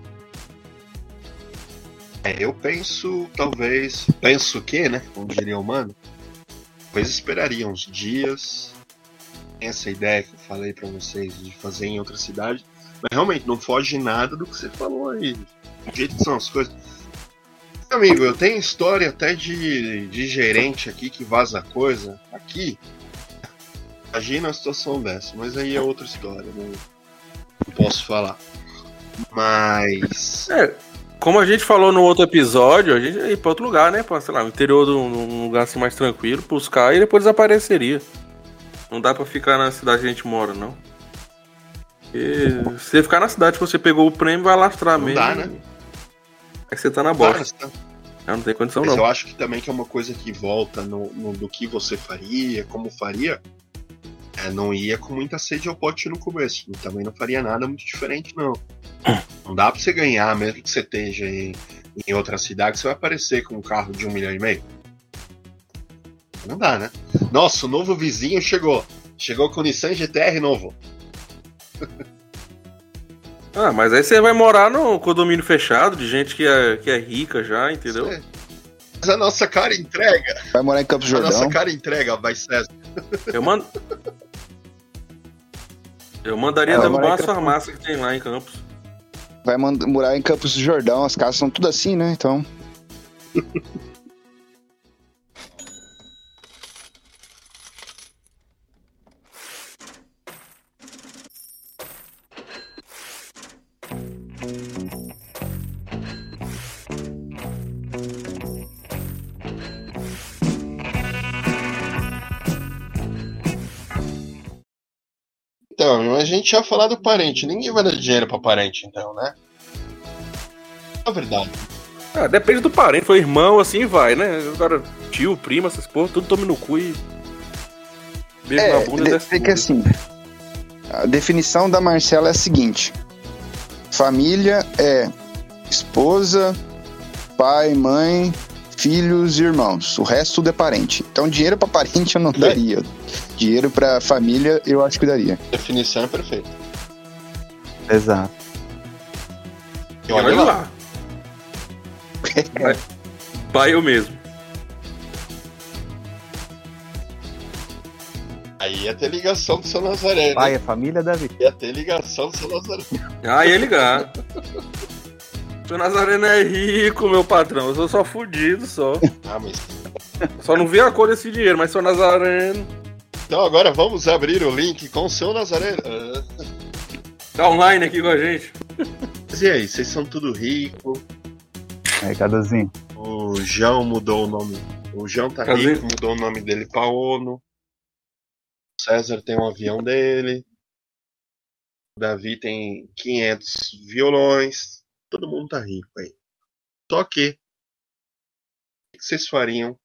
É, eu penso, talvez. Penso que, né? Como diria o mano. Talvez esperaria uns dias. Essa ideia que eu falei pra vocês de fazer em outra cidade. Mas realmente não foge nada do que você falou aí. Do jeito que são as coisas. Amigo, eu tenho história até de, de gerente aqui que vaza coisa. Aqui. Imagina a situação dessa, mas aí é outra história. Não, não posso falar. Mas. É, como a gente falou no outro episódio, a gente ia ir pra outro lugar, né? Pra, sei lá, no interior de um lugar assim mais tranquilo, buscar e depois desapareceria. Não dá pra ficar na cidade que a gente mora, não. Porque se você ficar na cidade que você pegou o prêmio, vai lastrar Não mesmo. dá, né? Aí você tá na bosta. Aí não tem condição, Mas não. eu acho que também que é uma coisa que volta no, no- do que você faria, como faria. É, não ia com muita sede ao pote no começo. E também não faria nada muito diferente, não. Não dá pra você ganhar, mesmo que você esteja em, em outra cidade, você vai aparecer com um carro de um milhão e meio. Não dá, né? Nossa, o novo vizinho chegou. Chegou com o Nissan GTR novo. Ah, mas aí você vai morar no condomínio fechado de gente que é, que é rica já, entendeu? É. Mas a nossa cara entrega. Vai morar em Campos A nossa Jordão. cara entrega, vai César. Eu mando. Eu mandaria É, derrubar agora uma é que eu- farmácia que tem lá em Campos. Vai morar em Campos do Jordão. As casas são tudo assim, né? Então. gente já falou do parente. Ninguém vai dar dinheiro pra parente, então, né? É verdade. Ah, depende do parente, foi irmão, assim vai, né? Agora, tio, primo, essas porra, tudo tome no cu e. Beijo na É, bunda e de- é que assim. A definição da Marcela é a seguinte: família é esposa, pai, mãe, filhos e irmãos. O resto tudo é parente. Então, dinheiro pra parente eu não daria. Dinheiro pra família eu acho que daria. A definição é perfeita. Exato. E olha olha lá. lá. Pai- Pai eu mesmo. Aí ia ter ligação do seu Nazaré, né? Pai, é família da vida. Ia ter ligação do seu Nazaré. Ah, ia ligar. Seu Nazareno é rico, meu patrão. Eu sou só fudido só. Ah, mas. Só não vi a cor desse dinheiro, mas seu Nazareno. Então agora vamos abrir o link com o seu Nazareno. Ah. Tá online aqui com a gente. Mas e aí, vocês são tudo rico? Aí, Cadazinho. O João mudou o nome. O João tá Cadê? rico, mudou o nome dele pra ONU. O César tem um avião dele. O Davi tem 500 violões. Todo mundo tá rico aí. Só que. O que vocês fariam?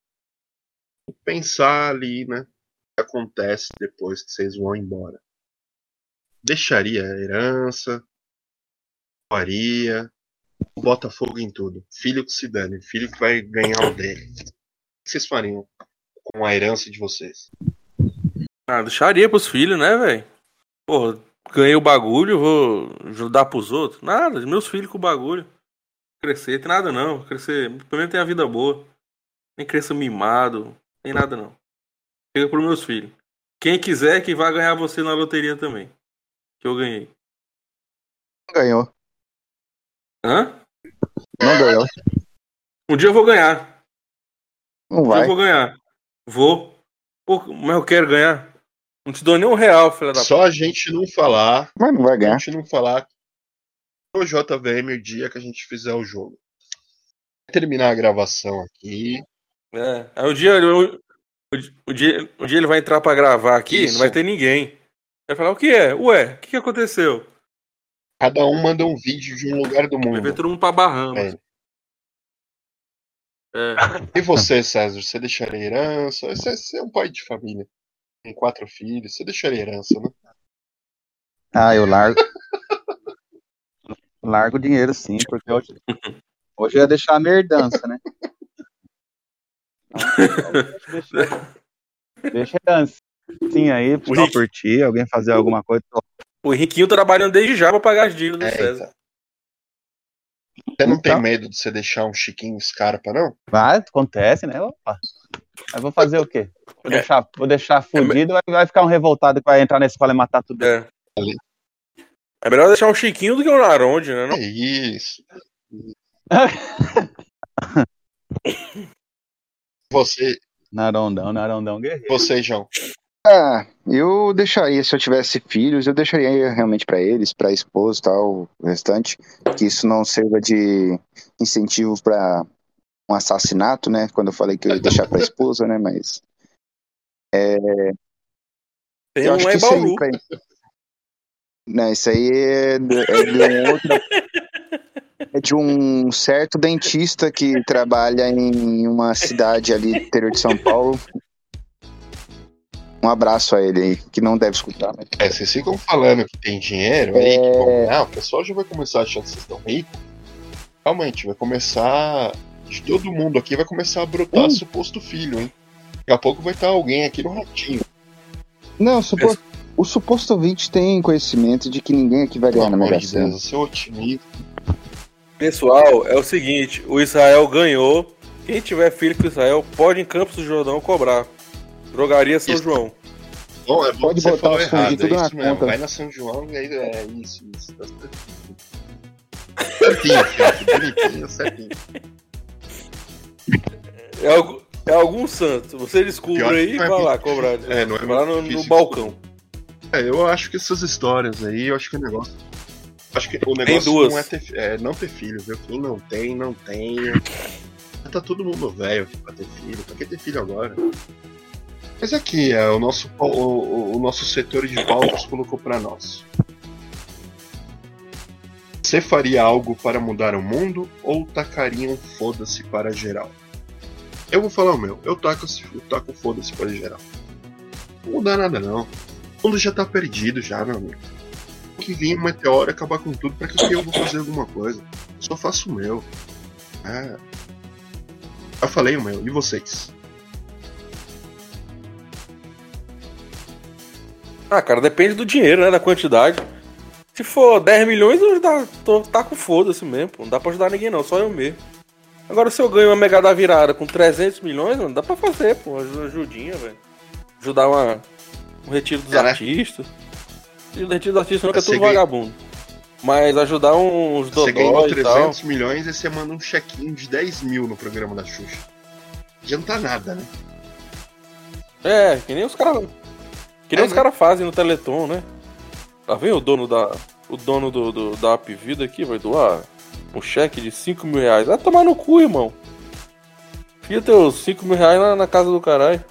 Pensar ali, né? O que acontece depois que vocês vão embora. Deixaria a herança. Faria. Bota fogo em tudo. Filho que se dane. Filho que vai ganhar o dele. O que vocês fariam com a herança de vocês? Ah, deixaria pros filhos, né, velho? Porra, ganhei o bagulho, vou ajudar pros outros. Nada, meus filhos com o bagulho. Crescer, tem nada não. Crescer, pelo menos tem a vida boa. Nem cresça mimado, tem nada não. Chega pros meus filhos. Quem quiser que vai ganhar você na loteria também. Que eu ganhei. Ganhou. Hã? Não ganhou. Um dia eu vou ganhar. Não Um dia vai. eu vou ganhar. Vou. Pô, mas eu quero ganhar. Não te dou nem um real, filha da Só a gente não falar. Mas não vai A ganhar. gente não falar no JVM o dia que a gente fizer o jogo. Vai terminar a gravação aqui. É. Aí o dia, o, o, di- o dia, o dia ele vai entrar pra gravar aqui, Isso. não vai ter ninguém. Vai falar, o que é? Ué, o que, que aconteceu? Cada um manda um vídeo de um lugar do Vai ver mundo. todo mundo pra Bahamas. É. É. E você, César? Você deixaria herança? Você, você é um pai de família. Tem quatro filhos. Você deixaria herança, né? Ah, eu largo. largo o dinheiro sim, porque hoje, hoje eu ia deixar a merdança, né? Deixa, deixa a herança. Sim, aí, por ti, alguém fazer alguma coisa. O Henriquinho trabalhando desde já pra pagar as dívidas do É, César. Você não tem Então. medo de você deixar um Chiquinho Scarpa, não? Vai, acontece, né? Opa. Mas vou fazer o quê? Vou É. deixar, vou deixar fudido, vai, vai ficar um revoltado que vai entrar na escola e matar tudo. É. É melhor deixar um Chiquinho do que um Naronde, né? não? É isso. Você, Narondão, narondão guerreiro. você, João. Ah, eu deixaria, se eu tivesse filhos, eu deixaria realmente pra eles, pra esposa e tal, o restante, que isso não sirva de incentivo pra um assassinato, né? Quando eu falei que eu ia deixar pra esposa, né? Mas Tem eu um acho que isso aí, pra... Não, isso aí é de, é de um outra. É de um certo dentista que trabalha em uma cidade ali do interior de São Paulo. Um abraço a ele aí, que não deve escutar, né? É, vocês ficam falando que tem dinheiro aí, que vão ganhar, o pessoal já vai começar achando que vocês estão ricos. Calma aí, a gente vai começar. De todo mundo aqui vai começar a brotar Hum. suposto filho, hein? Daqui a pouco vai estar alguém aqui no ratinho. Não, supo- o suposto ouvinte tem conhecimento de que ninguém aqui vai Pelo ganhar na amor Mega Sena. Deus, eu sou otimista. Pessoal, é o seguinte, o Israel ganhou. Quem tiver filho com o Israel pode em Campos do Jordão cobrar. Drogaria São Isso. João. Bom, é bom Pode que botar os errado, fundidos é tudo na mesmo. conta. Vai na São João e aí é isso, isso. Tá certinho, bonitinho, certinho. É, algu- é algum santo. Você descobre Pior aí e é vai lá cobrar. É, não é vai lá no, no balcão. É, eu acho que essas histórias aí, eu acho que o negócio. Acho que o negócio duas. não é, ter, é não ter filho, viu? Quem não tem, não tenha. Tá todo mundo velho aqui pra ter filho. Pra que ter filho agora? Mas aqui, é, o, nosso, o, o- nosso setor de pautas colocou pra nós. Você faria algo para mudar o mundo ou tacaria um foda-se para geral? Eu vou falar o meu. Eu taco, eu taco foda-se para geral. Não muda nada não. O mundo já tá perdido já, meu amigo. Tem que vir um meteoro acabar com tudo, que, que eu vou fazer alguma coisa? Eu só faço o meu. É. Eu falei o meu, e vocês? Ah, cara, depende do dinheiro, né? Da quantidade. Se for 10 milhões, eu dá, tô, tá com foda-se mesmo. pô. Não dá pra ajudar ninguém, não, só eu mesmo. Agora, se eu ganho uma mega da virada com 300 milhões, mano, dá pra fazer, pô. Uma ajudinha, velho. Ajudar uma, um retiro dos É, né? artistas. E o retiro dos artistas que é Você tudo ganha- vagabundo. Mas ajudar uns Você ganhou dodói e tal. 300 milhões e você manda um check-in de 10 mil no programa da Xuxa. Adianta nada, né? É, que nem os caras. Que nem É, os né? caras fazem no Teleton, né? Tá vendo o dono da. O dono do, do- da App Vida aqui vai doar um cheque de 5 mil reais. Vai tomar no cu, irmão. Enfia teus 5 mil reais na, na casa do caralho.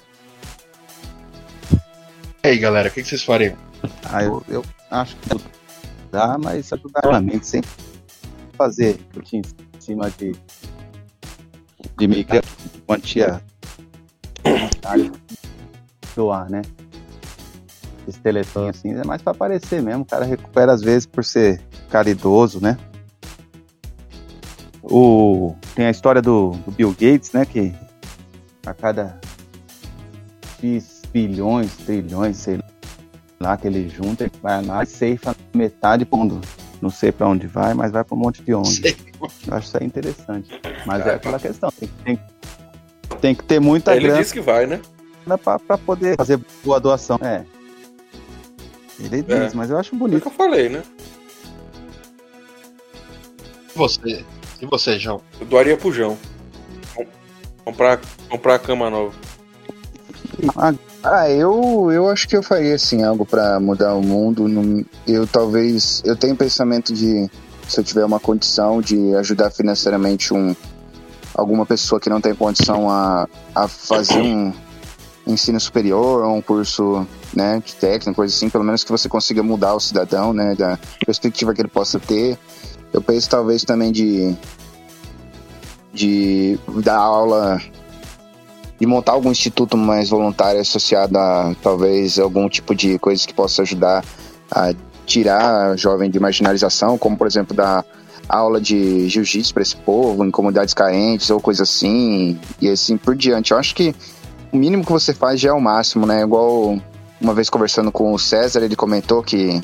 E aí, galera, o que, que vocês fariam? Ah, eu, eu acho que dá, mas ajudar realmente sem fazer em cima de, de micro quantia monetária doar, né? Esse telefone assim é mais pra aparecer mesmo. O cara recupera às vezes por ser caridoso, né? O, tem a história do, do Bill Gates, né? Que a cada X bilhões, trilhões, sei lá, que ele junta, ele vai lá e ceifa metade pondo. Não sei pra onde vai, mas vai pra um monte de ONG. Sei. Eu acho isso aí interessante. Mas é aquela questão. Tem, tem- tem que ter muita Ele grana disse que vai, né? pra poder fazer boa doação. É. Ele diz, É. mas eu acho Foi o bonito. que eu falei, né? E você? E você, João? Eu doaria pro João. Com- Comprar, comprar a cama nova. Ah, eu, eu acho que eu faria assim algo pra mudar o mundo. Eu talvez eu tenho pensamento de se eu tiver uma condição de ajudar financeiramente um alguma pessoa que não tem condição a, a fazer um ensino superior ou um curso né, de técnico, coisa assim, pelo menos que você consiga mudar o cidadão, né, da perspectiva que ele possa ter. Eu penso talvez também de de dar aula de montar algum instituto mais voluntário associado a talvez algum tipo de coisa que possa ajudar a tirar jovem de marginalização, como por exemplo dar aula de jiu-jitsu para esse povo em comunidades carentes ou coisa assim e assim por diante. Eu acho que o mínimo que você faz já é o máximo, né? Igual uma vez conversando com o César, ele comentou que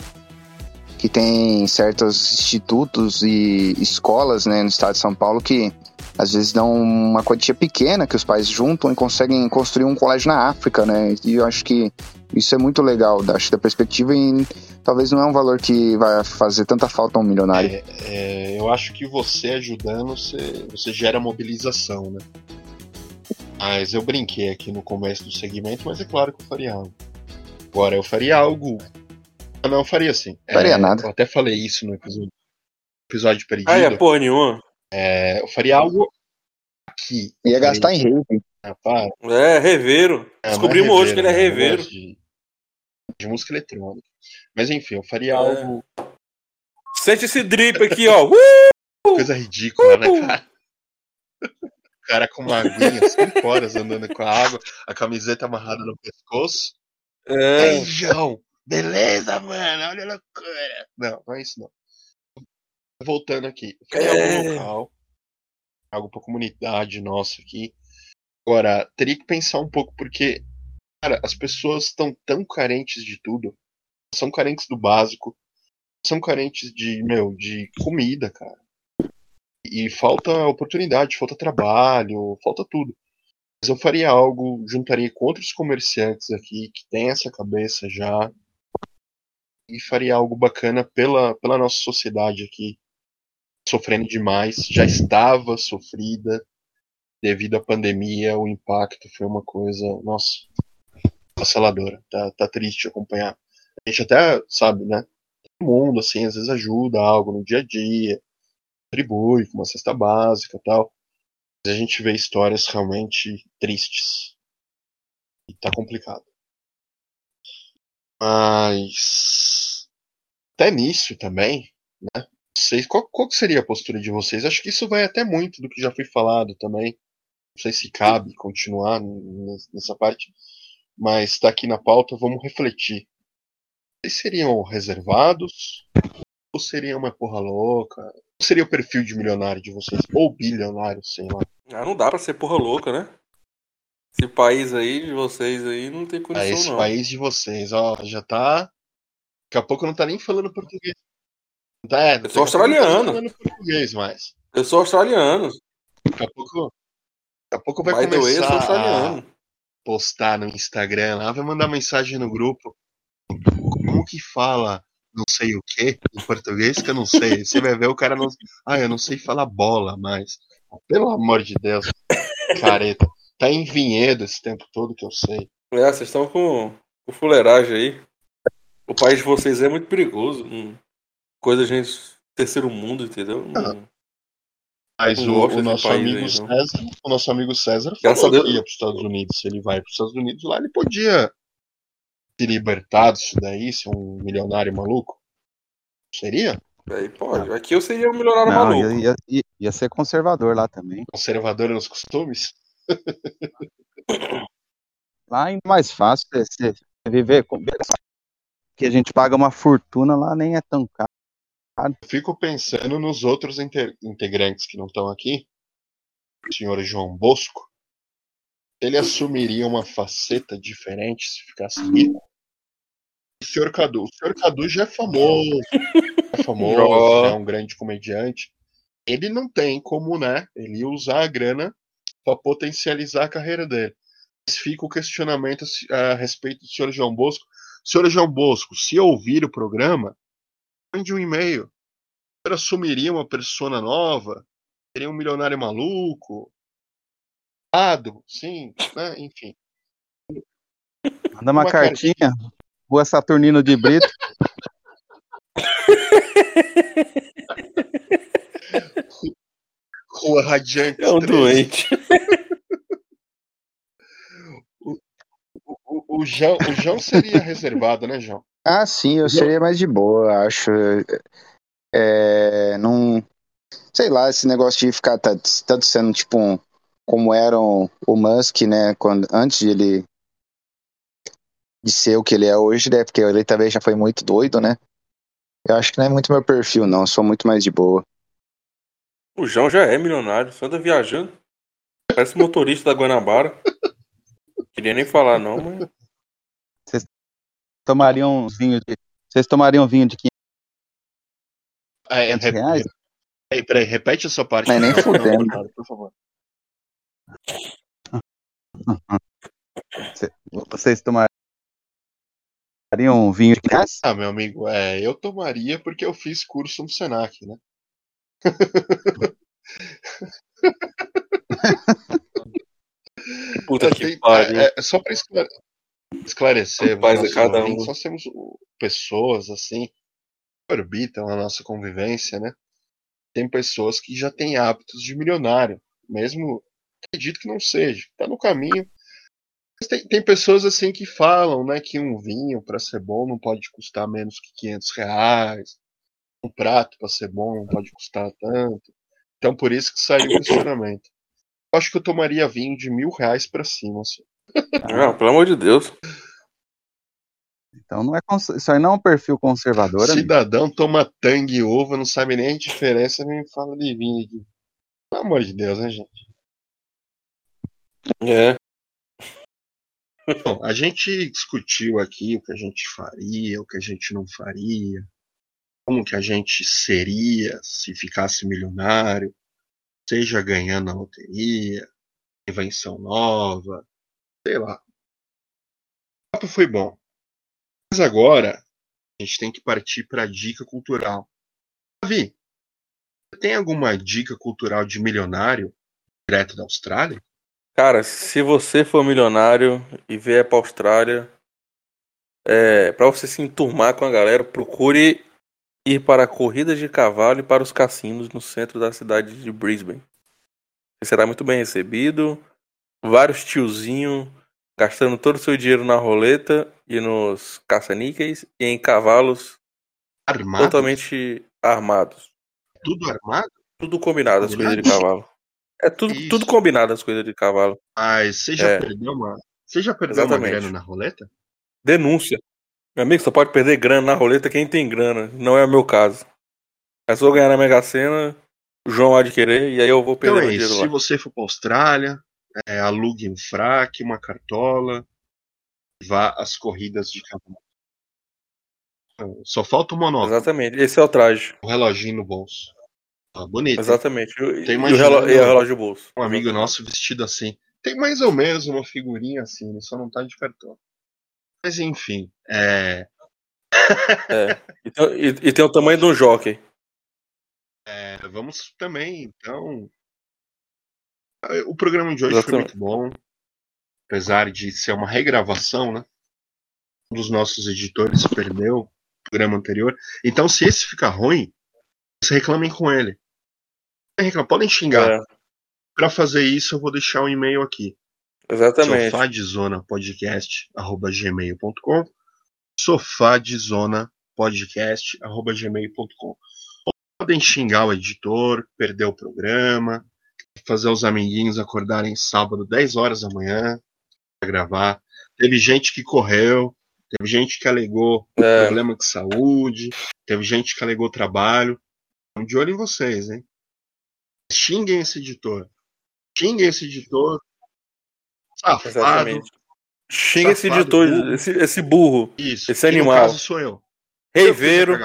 que tem certos institutos e escolas, né, no estado de São Paulo que às vezes dão uma quantia pequena que os pais juntam e conseguem construir um colégio na África, né? E eu acho que isso é muito legal, acho da perspectiva e talvez não é um valor que vai fazer tanta falta a um milionário. É, é, eu acho que você ajudando, você, você gera mobilização, né? Mas eu brinquei aqui no começo do segmento, mas é claro que eu faria algo. Agora, eu faria algo. Ah, não, eu faria assim. Faria É, nada. Eu até falei isso no episódio, episódio perdido. Ah, é porra nenhuma. É, eu faria algo aqui. Ia gastar em. Ah, para. É, reveiro. É, Descobrimos é hoje que ele é né? Reveiro. gosto De, de música eletrônica. Mas enfim, eu faria É. algo. Sente esse drip aqui, ó. Uh! Coisa ridícula, né, cara? O cara com uma aguinha, 5 horas andando com a água, a camiseta amarrada no pescoço. É. João? Beleza, mano? Olha a loucura. Não, não é isso não. Voltando aqui. Faria É. algo local. Algo pra comunidade nossa aqui. Agora, teria que pensar um pouco, porque, cara, as pessoas estão tão carentes de tudo. São carentes do básico. São carentes de, meu, de comida, cara. E falta oportunidade, falta trabalho, falta tudo. Eu faria algo, juntaria com outros comerciantes aqui que têm essa cabeça já e faria algo bacana pela, pela nossa sociedade aqui, sofrendo demais, já estava sofrida devido à pandemia, o impacto foi uma coisa, nossa, avassaladora, tá, tá triste acompanhar. A gente até sabe, né? Todo mundo, assim, às vezes ajuda algo no dia a dia, contribui com uma cesta básica tal. A gente vê histórias realmente tristes. E tá complicado. Mas. Até nisso também, né? Vocês, qual, qual seria a postura de vocês? Acho que isso vai até muito do que já foi falado também. Não sei se cabe continuar nessa parte. Mas tá aqui na pauta, vamos refletir. Vocês seriam reservados? Ou seria uma porra louca? Seria o perfil de milionário de vocês? Ou bilionário, sei lá. Ah, não dá pra ser porra louca, né? Esse país aí de vocês aí não tem a condição, esse não. país de vocês, ó, já tá. Daqui a pouco não tá nem falando português. Tá, é, a sou tá australiano. falando português mais. Eu sou australiano. Daqui a pouco. Daqui a pouco vai By the way, eu sou começar australiano. postar no Instagram lá, vai mandar mensagem no grupo. Como que fala não sei o que em português que eu não sei. Você vai ver o cara não. Ah, eu não sei falar bola, mas. Pelo amor de Deus. Careta. Tá em vinhedo esse tempo todo que eu sei. É, vocês estão com, com fuleiragem aí. O país de vocês é muito perigoso. Hum. Coisa de gente terceiro mundo, entendeu? Ah. Hum. Mas o, o nosso amigo aí, não. César, o nosso amigo César falou que ia para os Estados Unidos. Se ele vai para os Estados Unidos, lá ele podia se libertar disso daí, ser um milionário maluco. Seria? Aí pode. Aqui eu seria um milionário Não, maluco. ia, ia- ia- ser conservador lá também. Conservador nos costumes? Lá é mais fácil você, você viver com. Que a gente paga uma fortuna lá, nem é tão caro. Eu fico pensando nos outros inte- integrantes que não estão aqui. O senhor João Bosco. Ele assumiria uma faceta diferente se ficasse rico? O senhor Cadu. O senhor Cadu já é famoso. É famoso, é um grande comediante. Ele não tem como, né? Ele usar a grana para potencializar a carreira dele. Mas fica o questionamento a respeito do senhor João Bosco. Senhor João Bosco, se ouvir o programa, mande um e-mail. O senhor assumiria uma persona nova? Seria um milionário maluco? Ado, sim, né? Enfim. Manda uma, Uma cartinha. Rua Saturnino de Brito. Rua Radiante. É um 13. doente. O, o, o, João, o João seria reservado, né, João? Ah, sim, eu seria mais de boa, acho. É, não. Sei lá, esse negócio de ficar tá- tanto sendo tipo um, como era o, Musk, né? Quando, antes de ele de ser o que ele é hoje, né? Porque ele também já foi muito doido, né? Eu acho que não é muito meu perfil, não. eu Sou muito mais de boa. O João já é milionário, só anda viajando. Parece motorista da Guanabara. Queria nem falar, não, mas. Tomariam uns vinhos de. Vocês tomariam vinho de 500 Ah, é, reais? Peraí, peraí, repete a sua parte. Nem Não, fudendo. não, por favor. Vocês tomariam um vinho de 500 reais? Ah, meu amigo, é, eu tomaria porque eu fiz curso no Senac, né? Puta que Tem- pariu. é, é, só para esclarecer, a nossos cada um. nós temos pessoas assim que orbitam a nossa convivência, né? Tem pessoas que já têm hábitos de milionário, mesmo acredito que não seja, tá no caminho. Mas tem, tem pessoas assim que falam, né, que um vinho para ser bom não pode custar menos que 500 reais, um prato para ser bom não pode custar tanto. Então por isso que saiu o questionamento. Eu acho que eu tomaria vinho de mil reais para cima, assim. Não, pelo amor de Deus. Então não é cons- isso aí não é um perfil conservador, amigo. Cidadão toma tangue e uva, não sabe nem a diferença, nem fala de vinho. Pelo amor de Deus, né, gente? É. Bom, a gente discutiu aqui o que a gente faria, o que a gente não faria, como que a gente seria se ficasse milionário, seja ganhando na loteria, invenção nova, sei lá. O papo foi bom. Mas agora a gente tem que partir para a dica cultural. Davi, tem alguma dica cultural de milionário direto da Austrália? Cara, se você for milionário e vier pra Austrália, é, para você se enturmar com a galera, procure ir para corridas de cavalo e para os cassinos no centro da cidade de Brisbane. Você será muito bem recebido. Vários tiozinhos gastando todo o seu dinheiro na roleta e nos caça-níqueis e em cavalos Armado? totalmente armados. Tudo armado? Tudo combinado as coisas de cavalo. É tudo, Isso. tudo combinado as coisas de cavalo. Mas você já É. perdeu uma. Você já perdeu Exatamente. uma grana na roleta? Denúncia. Meu amigo, só pode perder grana na roleta quem tem grana. Não é o meu caso. Mas se eu ganhar na Mega Sena, o João de querer e aí eu vou perder Então é isso. Se lá. você for pra Austrália, é, alugue um fraque, uma cartola, vá às corridas de cavalo. Só falta o monóculo, Exatamente. Esse é o traje. o reloginho no bolso. Ah, bonito. Exatamente. E, Tô e o relo- e o relógio bolso. Um amigo nosso vestido assim. Tem mais ou menos uma figurinha assim, ele só não tá de cartão. Mas enfim, é, É. E tem, e- e tem o tamanho de um jockey. É, vamos também, então. eh, O programa de hoje foi Exatamente. muito bom. Apesar de ser uma regravação, né? Um dos nossos editores perdeu o programa anterior. Então, se esse ficar ruim, vocês reclamem com ele. Podem reclamar, Podem xingar. É, Para fazer isso, eu vou deixar um e-mail aqui. exatamente. sofadzonapodcast.gmail.com sofadzonapodcast.gmail.com Podem xingar o editor, perder o programa, fazer os amiguinhos acordarem sábado 10 horas da manhã para gravar. Teve gente que correu, teve gente que alegou É, problema de saúde, teve gente que alegou trabalho. De olho em vocês, hein? Xinguem esse editor. Xinguem esse editor. Safado. exatamente. Xinga esse editor, burro. esse, esse burro, Isso. Esse animal. No caso sou eu. Reiveiro.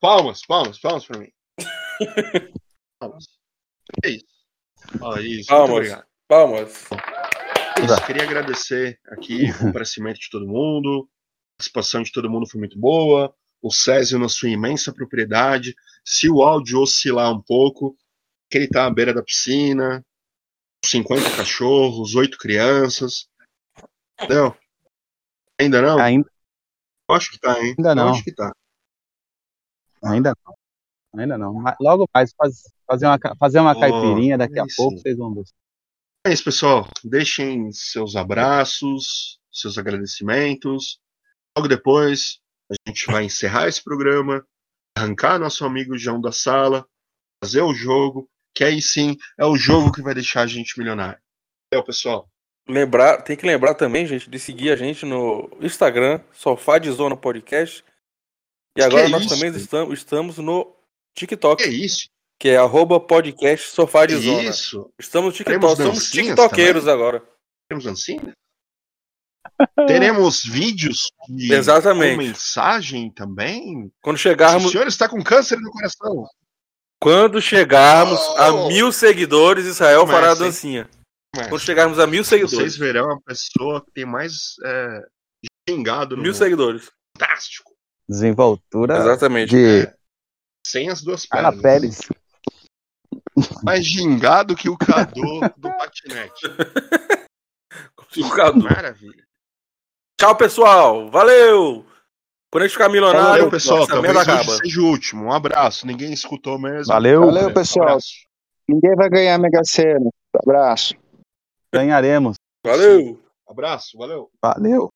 Palmas, palmas, palmas pra mim. palmas. É isso. Ó, isso. Palmas. Palmas. Isso, queria agradecer aqui o comparecimento de todo mundo. A participação de todo mundo foi muito boa. O Césio na sua imensa propriedade. Se o áudio oscilar um pouco, que ele tá à beira da piscina, 50 cachorros, 8 crianças. Não. Ainda não? Ainda, Eu acho que tá, hein? Ainda Eu não. acho que tá. ainda não. Ainda não. Logo mais, faz- fazer uma, fazer uma Oh, caipirinha, daqui a aí pouco vocês vão ver. É isso, pessoal. Deixem seus abraços, seus agradecimentos. Logo depois, a gente vai encerrar esse programa, arrancar nosso amigo João da sala, fazer o jogo, que aí sim é o jogo que vai deixar a gente milionário. Valeu, pessoal. Lembrar, tem que lembrar também, gente, de seguir a gente no Instagram, Sofá de Zona Podcast. E Que agora é nós isso? também estamos, estamos no Que TikTok, é isso? que é arroba podcast Sofá de Que Zona. isso? Estamos no TikTok, somos tiktokeiros agora. Teremos dancinha? Teremos vídeos de Exatamente. com mensagem também? Quando O chegarmos, senhor está com câncer no coração. quando chegarmos a Oh! mil seguidores, Israel fará a dancinha. Mas Quando chegarmos a mil vocês seguidores. verão a pessoa que tem mais é, xingado no Mil mundo. seguidores. Fantástico. Desenvoltura Exatamente. de Sem as duas Ana pernas. Pérez. Mais gingado que o Cadu do patinete. Maravilha. Tchau, pessoal. Valeu! Quando a gente ficar milionário, Valeu, pessoal. essa Talvez acaba. seja o último. Um abraço. Ninguém escutou mesmo. Valeu, Valeu, pessoal. Abraço. Ninguém vai ganhar a Mega Sena. Abraço. ganharemos. Valeu! Abraço. Valeu. Valeu.